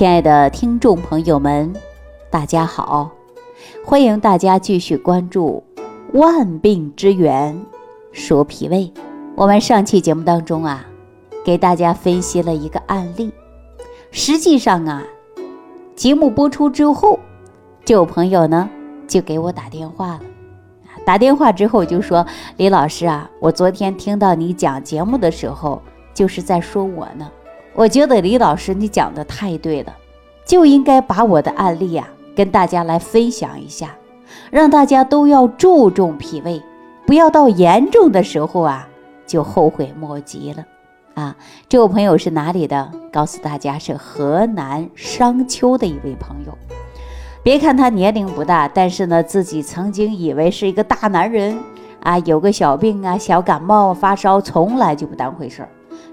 亲爱的听众朋友们，大家好！欢迎大家继续关注《万病之源说脾胃》。我们上期节目当中啊，给大家分析了一个案例。实际上啊，节目播出之后，这有朋友呢就给我打电话了。打电话之后就说：“李老师啊，我昨天听到你讲节目的时候，就是在说我呢。”我觉得李老师你讲的太对了，就应该把我的案例啊跟大家来分享一下，让大家都要注重脾胃，不要到严重的时候啊就后悔莫及了啊！这位朋友是哪里的？告诉大家是河南商丘的一位朋友。别看他年龄不大，但是呢自己曾经以为是一个大男人啊，有个小病啊，小感冒发烧，从来就不当回事儿，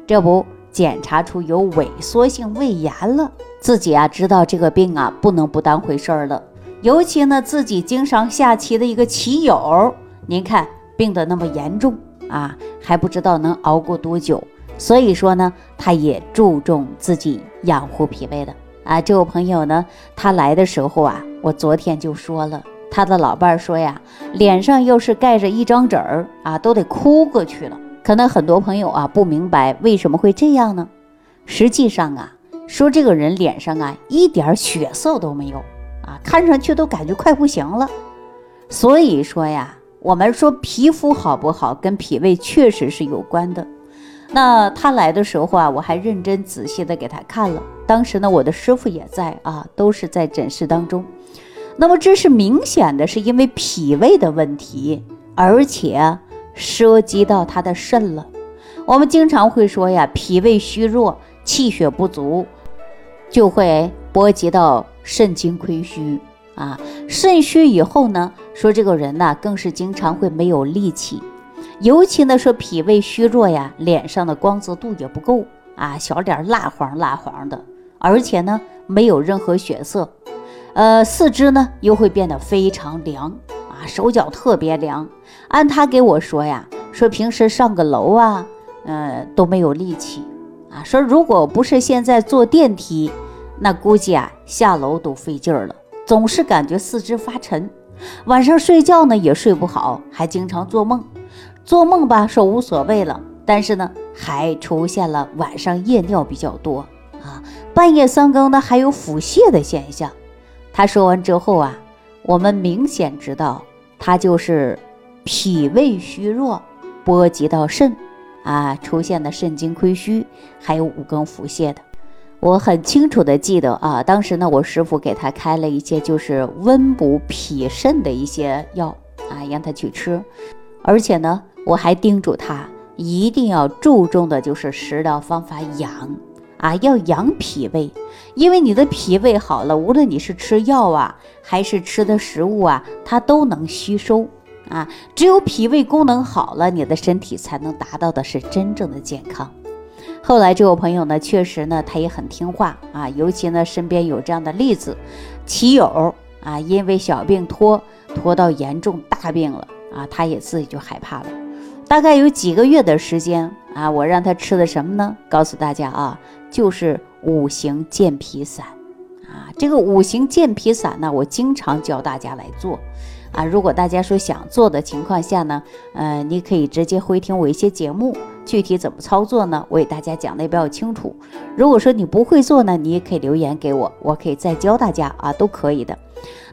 这不。检查出有萎缩性胃炎了，自己啊知道这个病啊不能不当回事儿了。尤其呢自己经常下棋的一个棋友，您看病得那么严重啊，还不知道能熬过多久。所以说呢，他也注重自己养护脾胃的啊。这位朋友呢，他来的时候啊，我昨天就说了，他的老伴儿说呀，脸上要是盖着一张纸儿啊，都得哭过去了。可能很多朋友啊不明白为什么会这样呢？实际上啊，说这个人脸上啊一点血色都没有啊，看上去都感觉快不行了。所以说呀，我们说皮肤好不好跟脾胃确实是有关的。那他来的时候啊，我还认真仔细的给他看了。当时呢，我的师傅也在啊，都是在诊室当中。那么这是明显的是因为脾胃的问题，而且。涉及到他的肾了，我们经常会说呀，脾胃虚弱、气血不足，就会波及到肾精亏虚。啊。肾虚以后呢，说这个人呢，更是经常会没有力气，尤其呢说脾胃虚弱呀，脸上的光泽度也不够。啊，小脸蜡黄蜡黄的，而且呢没有任何血色，呃，四肢呢又会变得非常凉。手脚特别凉。按他给我说呀，说平时上个楼啊，嗯，都没有力气啊。说如果不是现在坐电梯，那估计啊下楼都费劲儿了，总是感觉四肢发沉。晚上睡觉呢也睡不好，还经常做梦。做梦吧说无所谓了，但是呢还出现了晚上夜尿比较多啊，半夜三更呢还有腹泻的现象。他说完之后啊。我们明显知道，他就是脾胃虚弱，波及到肾，啊，出现的肾精亏虚，还有五更腹泻的。我很清楚的记得啊，当时呢，我师傅给他开了一些就是温补脾肾的一些药啊，让他去吃，而且呢，我还叮嘱他一定要注重的就是食疗方法养。啊，要养脾胃，因为你的脾胃好了，无论你是吃药啊，还是吃的食物啊，它都能吸收啊。只有脾胃功能好了，你的身体才能达到的是真正的健康。后来这位朋友呢，确实呢，他也很听话啊，尤其呢，身边有这样的例子，棋友啊，因为小病拖拖到严重大病了啊，他也自己就害怕了。大概有几个月的时间啊，我让他吃的什么呢？告诉大家啊。就是五行健脾散啊，这个五行健脾散呢，我经常教大家来做啊。如果大家说想做的情况下呢，呃，你可以直接回听我一些节目，具体怎么操作呢？我给大家讲的也比较清楚。如果说你不会做呢，你也可以留言给我，我可以再教大家啊，都可以的。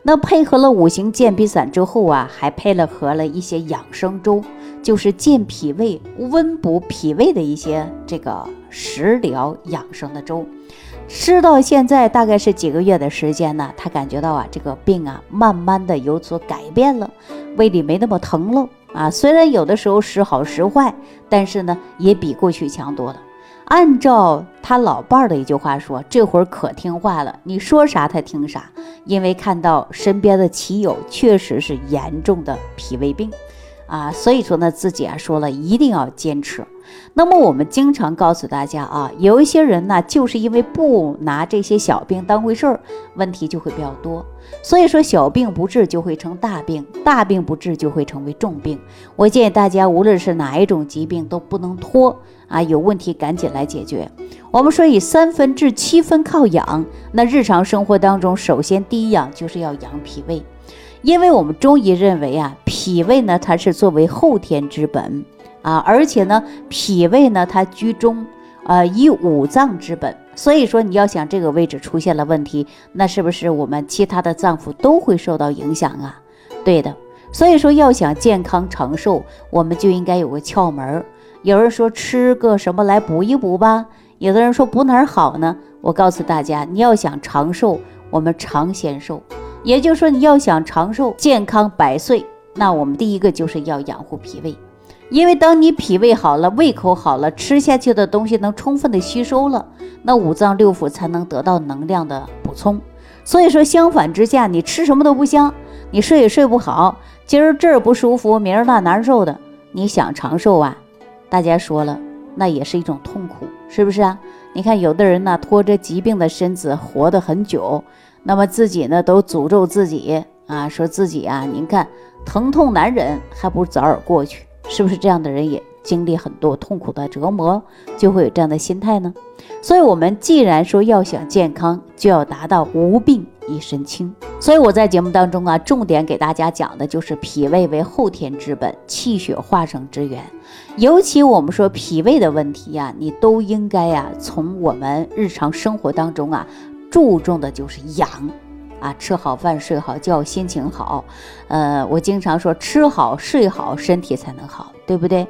那配合了五行健脾散之后啊，还配了合了一些养生粥，就是健脾胃、温补脾胃的一些这个食疗养生的粥。吃到现在大概是几个月的时间呢，他感觉到啊，这个病啊，慢慢的有所改变了，胃里没那么疼了啊。虽然有的时候时好时坏，但是呢，也比过去强多了。按照他老伴儿的一句话说，这会儿可听话了，你说啥他听啥。因为看到身边的棋友确实是严重的脾胃病，啊，所以说呢，自己啊说了一定要坚持。那么我们经常告诉大家啊，有一些人呢，就是因为不拿这些小病当回事儿，问题就会比较多。所以说小病不治就会成大病，大病不治就会成为重病。我建议大家，无论是哪一种疾病，都不能拖啊，有问题赶紧来解决。我们说以三分治七分靠养，那日常生活当中，首先第一养就是要养脾胃，因为我们中医认为啊，脾胃呢它是作为后天之本啊，而且呢脾胃呢它居中，呃以五脏之本，所以说你要想这个位置出现了问题，那是不是我们其他的脏腑都会受到影响啊？对的，所以说要想健康长寿，我们就应该有个窍门儿。有人说吃个什么来补一补吧。有的人说补哪儿好呢？我告诉大家，你要想长寿，我们常先寿，也就是说你要想长寿、健康百岁，那我们第一个就是要养护脾胃，因为当你脾胃好了，胃口好了，吃下去的东西能充分的吸收了，那五脏六腑才能得到能量的补充。所以说，相反之下，你吃什么都不香，你睡也睡不好，今儿这儿不舒服，明儿那难受的，你想长寿啊？大家说了。那也是一种痛苦，是不是啊？你看，有的人呢，拖着疾病的身子活得很久，那么自己呢，都诅咒自己啊，说自己啊，您看疼痛难忍，还不如早点过去，是不是？这样的人也经历很多痛苦的折磨，就会有这样的心态呢。所以，我们既然说要想健康，就要达到无病。一身轻，所以我在节目当中啊，重点给大家讲的就是脾胃为后天之本，气血化生之源。尤其我们说脾胃的问题呀，你都应该呀，从我们日常生活当中啊，注重的就是养啊，吃好饭，睡好觉，心情好。呃，我经常说，吃好睡好，身体才能好，对不对？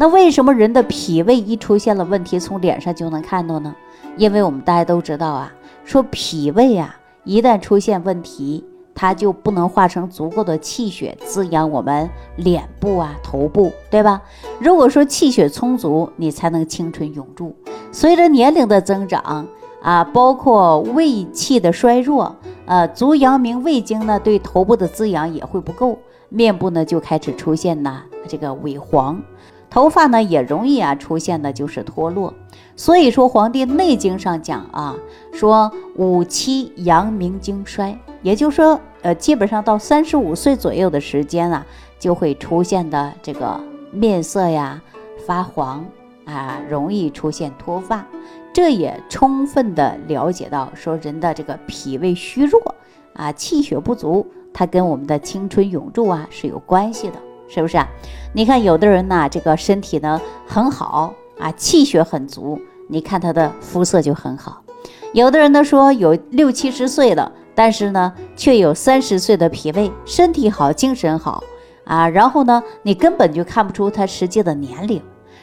那为什么人的脾胃一出现了问题，从脸上就能看到呢？因为我们大家都知道啊，说脾胃啊。一旦出现问题，它就不能化成足够的气血滋养我们脸部啊、头部，对吧？如果说气血充足，你才能青春永驻。随着年龄的增长啊，包括胃气的衰弱，呃，足阳明胃经呢对头部的滋养也会不够，面部呢就开始出现呢这个萎黄。头发呢也容易啊出现的就是脱落，所以说《黄帝内经》上讲啊，说五七阳明经衰，也就是说，呃，基本上到三十五岁左右的时间啊，就会出现的这个面色呀发黄啊，容易出现脱发，这也充分的了解到说人的这个脾胃虚弱啊，气血不足，它跟我们的青春永驻啊是有关系的。是不是啊？你看有的人呢，这个身体呢很好啊，气血很足，你看他的肤色就很好。有的人呢说有六七十岁了，但是呢却有三十岁的脾胃，身体好，精神好啊。然后呢，你根本就看不出他实际的年龄。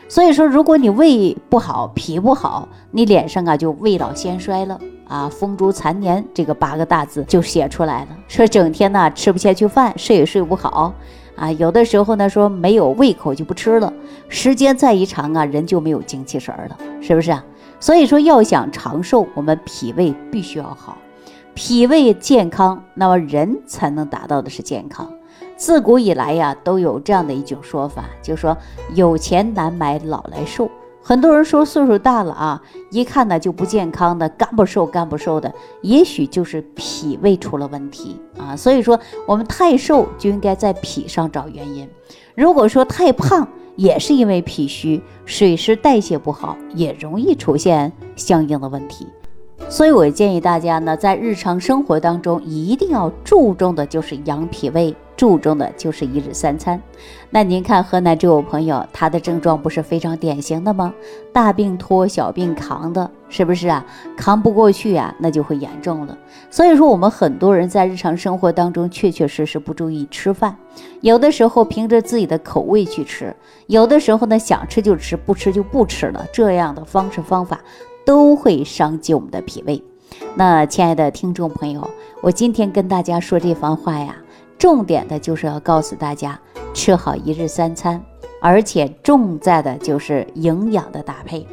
所以说，如果你胃不好，脾不好，你脸上啊就未老先衰了啊，风烛残年这个八个大字就写出来了。说整天呢吃不下去饭，睡也睡不好。啊，有的时候呢，说没有胃口就不吃了，时间再一长啊，人就没有精气神了，是不是啊？所以说要想长寿，我们脾胃必须要好，脾胃健康，那么人才能达到的是健康。自古以来呀，都有这样的一种说法，就说有钱难买老来瘦。很多人说岁数大了啊，一看呢就不健康的，干不瘦干不瘦的，也许就是脾胃出了问题啊。所以说我们太瘦就应该在脾上找原因，如果说太胖也是因为脾虚，水湿代谢不好，也容易出现相应的问题。所以我建议大家呢，在日常生活当中一定要注重的就是养脾胃。注重的就是一日三餐。那您看河南这位朋友，他的症状不是非常典型的吗？大病拖，小病扛的，是不是啊？扛不过去啊，那就会严重了。所以说，我们很多人在日常生活当中确确实实不注意吃饭，有的时候凭着自己的口味去吃，有的时候呢想吃就吃，不吃就不吃了。这样的方式方法都会伤及我们的脾胃。那亲爱的听众朋友，我今天跟大家说这番话呀。重点的就是要告诉大家，吃好一日三餐，而且重在的就是营养的搭配。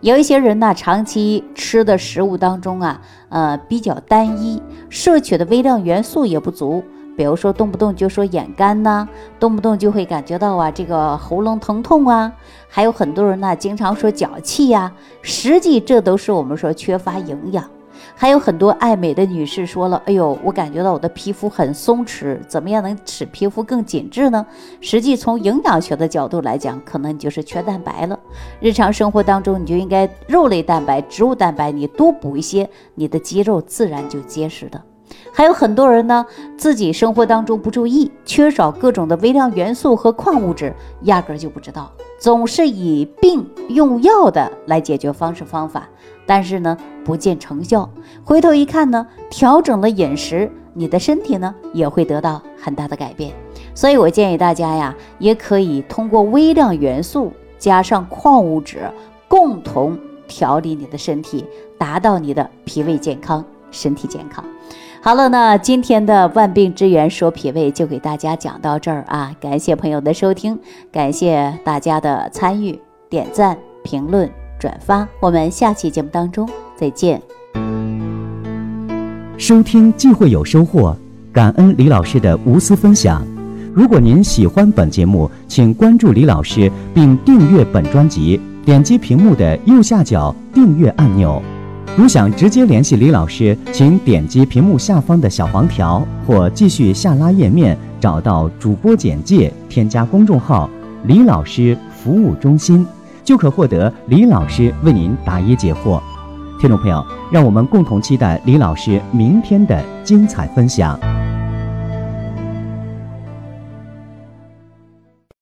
有一些人呢，长期吃的食物当中啊，呃，比较单一，摄取的微量元素也不足。比如说，动不动就说眼干呐，动不动就会感觉到啊，这个喉咙疼痛啊，还有很多人呢，经常说脚气呀，实际这都是我们说缺乏营养。还有很多爱美的女士说了：“哎呦，我感觉到我的皮肤很松弛，怎么样能使皮肤更紧致呢？”实际从营养学的角度来讲，可能你就是缺蛋白了。日常生活当中，你就应该肉类蛋白、植物蛋白，你多补一些，你的肌肉自然就结实的。还有很多人呢，自己生活当中不注意，缺少各种的微量元素和矿物质，压根就不知道，总是以病用药的来解决方式方法，但是呢不见成效。回头一看呢，调整了饮食，你的身体呢也会得到很大的改变。所以我建议大家呀，也可以通过微量元素加上矿物质，共同调理你的身体，达到你的脾胃健康、身体健康。好了，那今天的万病之源说脾胃就给大家讲到这儿啊！感谢朋友的收听，感谢大家的参与、点赞、评论、转发，我们下期节目当中再见。收听既会有收获，感恩李老师的无私分享。如果您喜欢本节目，请关注李老师并订阅本专辑，点击屏幕的右下角订阅按钮。如想直接联系李老师，请点击屏幕下方的小黄条，或继续下拉页面找到主播简介，添加公众号“李老师服务中心”，就可获得李老师为您答疑解惑。听众朋友，让我们共同期待李老师明天的精彩分享。